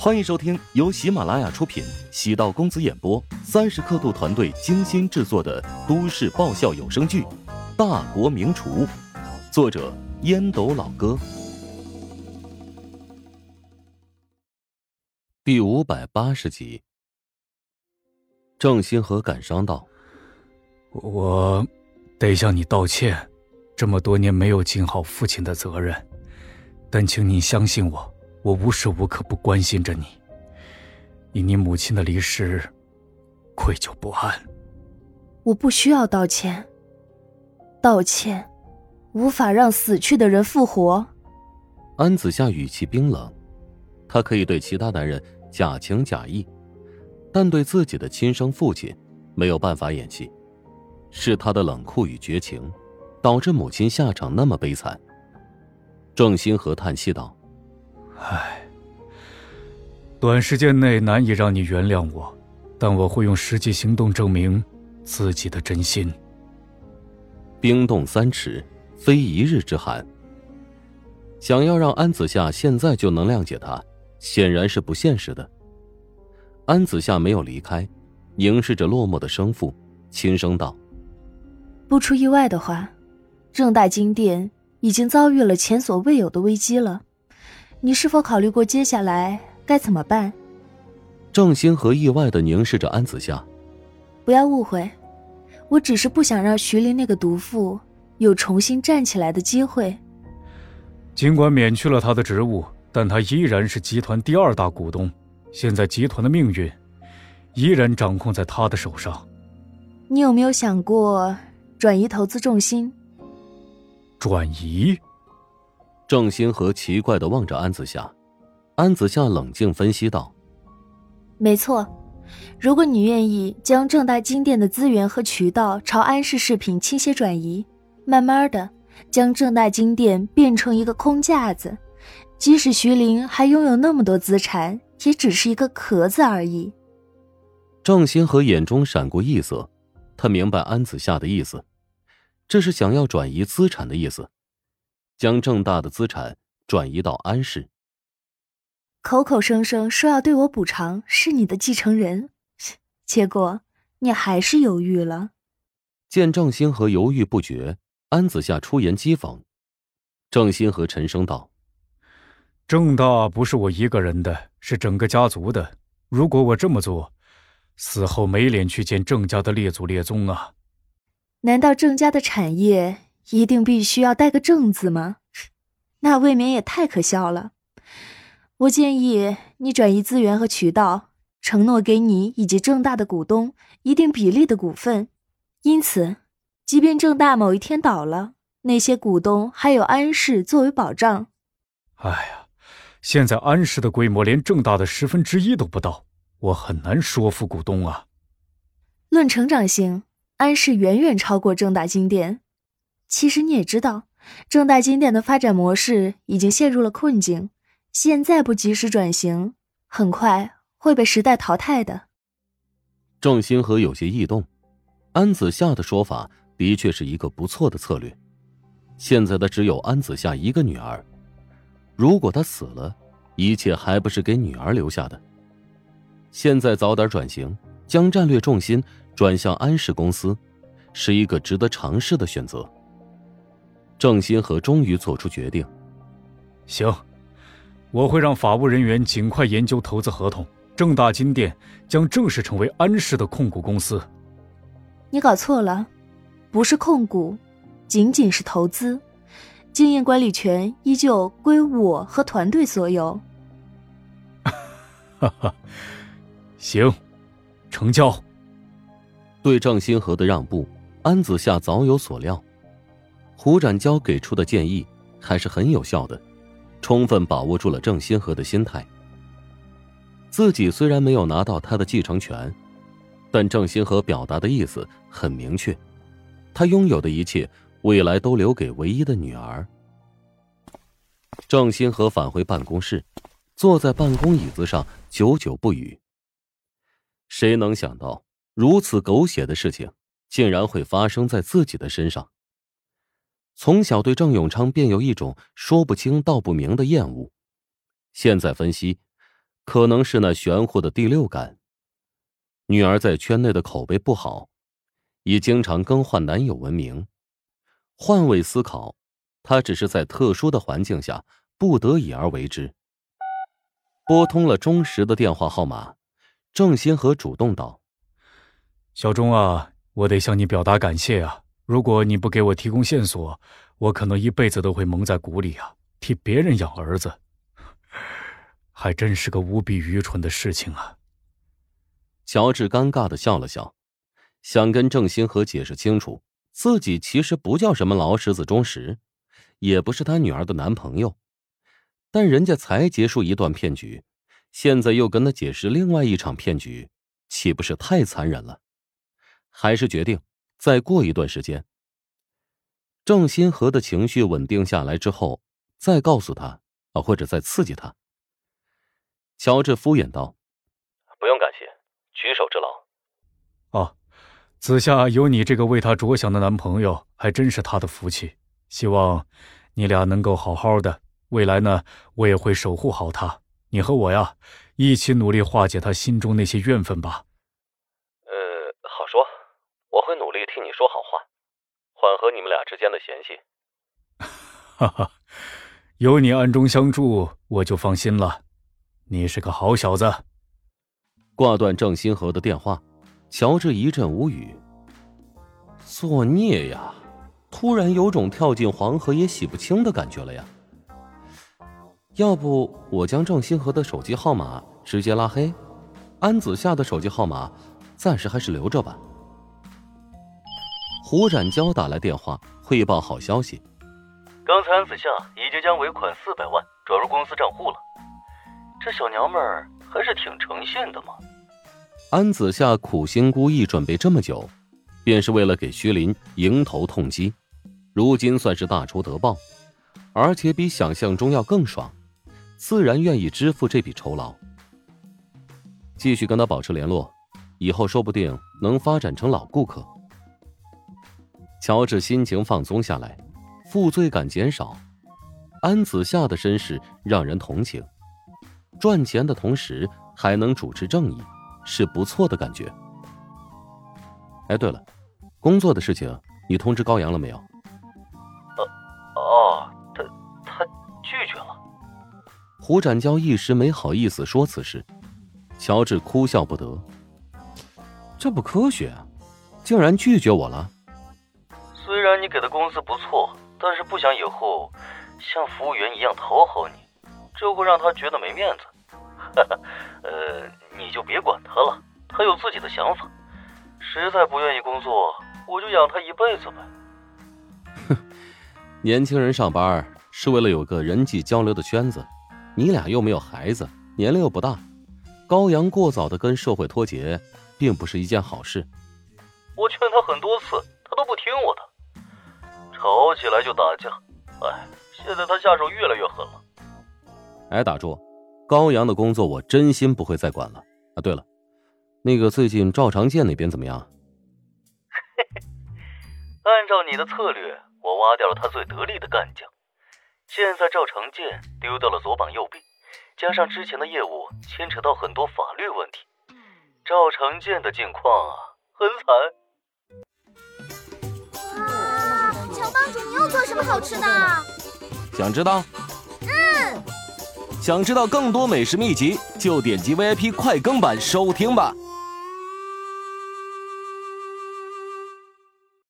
欢迎收听由喜马拉雅出品、喜道公子演播、三十刻度团队精心制作的都市爆笑有声剧《大国名厨》，作者烟斗老哥，第五百八十集。郑兴和感伤道：“我得向你道歉，这么多年没有尽好父亲的责任，但请你相信我。”我无时无刻不关心着你，以你母亲的离世，愧疚不安。我不需要道歉，道歉无法让死去的人复活。安子夏语气冰冷，她可以对其他男人假情假意，但对自己的亲生父亲没有办法演戏，是他的冷酷与绝情，导致母亲下场那么悲惨。郑兴和叹息道。唉，短时间内难以让你原谅我，但我会用实际行动证明自己的真心。冰冻三尺，非一日之寒。想要让安子夏现在就能谅解他，显然是不现实的。安子夏没有离开，凝视着落寞的生父，轻声道：“不出意外的话，正大金殿已经遭遇了前所未有的危机了。”你是否考虑过接下来该怎么办？郑星河意外的凝视着安子夏。不要误会，我只是不想让徐林那个毒妇有重新站起来的机会。尽管免去了他的职务，但他依然是集团第二大股东。现在集团的命运依然掌控在他的手上。你有没有想过转移投资重心？转移？郑兴和奇怪的望着安子夏，安子夏冷静分析道：“没错，如果你愿意将正大金店的资源和渠道朝安氏饰品倾斜转移，慢慢的将正大金店变成一个空架子，即使徐林还拥有那么多资产，也只是一个壳子而已。”郑兴和眼中闪过异色，他明白安子夏的意思，这是想要转移资产的意思。将郑大的资产转移到安氏，口口声声说要对我补偿，是你的继承人，结果你还是犹豫了。见郑星河犹豫不决，安子夏出言讥讽。郑星河沉声道：“郑大不是我一个人的，是整个家族的。如果我这么做，死后没脸去见郑家的列祖列宗啊！难道郑家的产业？”一定必须要带个“正”字吗？那未免也太可笑了。我建议你转移资源和渠道，承诺给你以及正大的股东一定比例的股份。因此，即便正大某一天倒了，那些股东还有安氏作为保障。哎呀，现在安氏的规模连正大的十分之一都不到，我很难说服股东啊。论成长性，安氏远远超过正大金店。其实你也知道，正大经典的发展模式已经陷入了困境，现在不及时转型，很快会被时代淘汰的。郑星河有些异动，安子夏的说法的确是一个不错的策略。现在的只有安子夏一个女儿，如果她死了，一切还不是给女儿留下的。现在早点转型，将战略重心转向安氏公司，是一个值得尝试的选择。郑新河终于做出决定。行，我会让法务人员尽快研究投资合同。正大金店将正式成为安氏的控股公司。你搞错了，不是控股，仅仅是投资，经营管理权依旧归我和团队所有。哈哈，行，成交。对郑新河的让步，安子夏早有所料。胡展娇给出的建议还是很有效的，充分把握住了郑新河的心态。自己虽然没有拿到他的继承权，但郑新河表达的意思很明确，他拥有的一切未来都留给唯一的女儿。郑新河返回办公室，坐在办公椅子上，久久不语。谁能想到，如此狗血的事情竟然会发生在自己的身上？从小对郑永昌便有一种说不清道不明的厌恶，现在分析，可能是那玄乎的第六感。女儿在圈内的口碑不好，以经常更换男友闻名。换位思考，她只是在特殊的环境下不得已而为之。拨通了钟石的电话号码，郑新河主动道：“小钟啊，我得向你表达感谢啊！如果你不给我提供线索，我可能一辈子都会蒙在鼓里啊，替别人养儿子。”还真是个无比愚蠢的事情啊！乔治尴尬的笑了笑，想跟郑星河解释清楚，自己其实不叫什么劳什子钟石，也不是他女儿的男朋友，但人家才结束一段骗局，现在又跟他解释另外一场骗局，岂不是太残忍了？还是决定再过一段时间，郑新河的情绪稳定下来之后，再告诉他啊，或者再刺激他。乔治敷衍道：“不用感谢，举手之劳。”哦，子夏有你这个为他着想的男朋友，还真是他的福气。希望你俩能够好好的，未来呢，我也会守护好他。你和我呀，一起努力化解他心中那些怨愤吧。呃，好说，我会努力替你说好话，缓和你们俩之间的嫌隙。哈哈，有你暗中相助，我就放心了。你是个好小子。挂断郑新河的电话，乔治一阵无语。作孽呀！突然有种跳进黄河也洗不清的感觉了呀。要不我将郑新河的手机号码直接拉黑，安子夏的手机号码暂时还是留着吧。胡展娇打来电话汇报好消息：刚才安子夏已经将尾款四百万转入公司账户了。这小娘们儿还是挺诚信的嘛。安子夏苦心孤诣准备这么久，便是为了给徐林迎头痛击，如今算是大仇得报，而且比想象中要更爽，自然愿意支付这笔酬劳。继续跟他保持联络，以后说不定能发展成老顾客。乔治心情放松下来，负罪感减少，安子夏的身世让人同情。赚钱的同时还能主持正义，是不错的感觉。哎，对了，工作的事情你通知高阳了没有？呃，哦，他他拒绝了。胡展娇一时没好意思说此事，乔治哭笑不得。这不科学啊，竟然拒绝我了。给的工资不错，但是不想以后像服务员一样讨好你。这会让他觉得没面子，哈哈，呃，你就别管他了，他有自己的想法，实在不愿意工作，我就养他一辈子呗。哼，年轻人上班是为了有个人际交流的圈子，你俩又没有孩子，年龄又不大，高阳过早的跟社会脱节，并不是一件好事。我劝他很多次，他都不听我的，吵起来就打架，哎，现在他下手越来越狠了。哎，打住！高阳的工作我真心不会再管了啊。对了，那个最近赵长健那边怎么样？嘿嘿，按照你的策略，我挖掉了他最得力的干将。现在赵长健丢掉了左膀右臂，加上之前的业务牵扯到很多法律问题，赵长健的境况啊，很惨。你又做什么好吃的？想知道？嗯。想知道更多美食秘籍，就点击 VIP 快更版收听吧。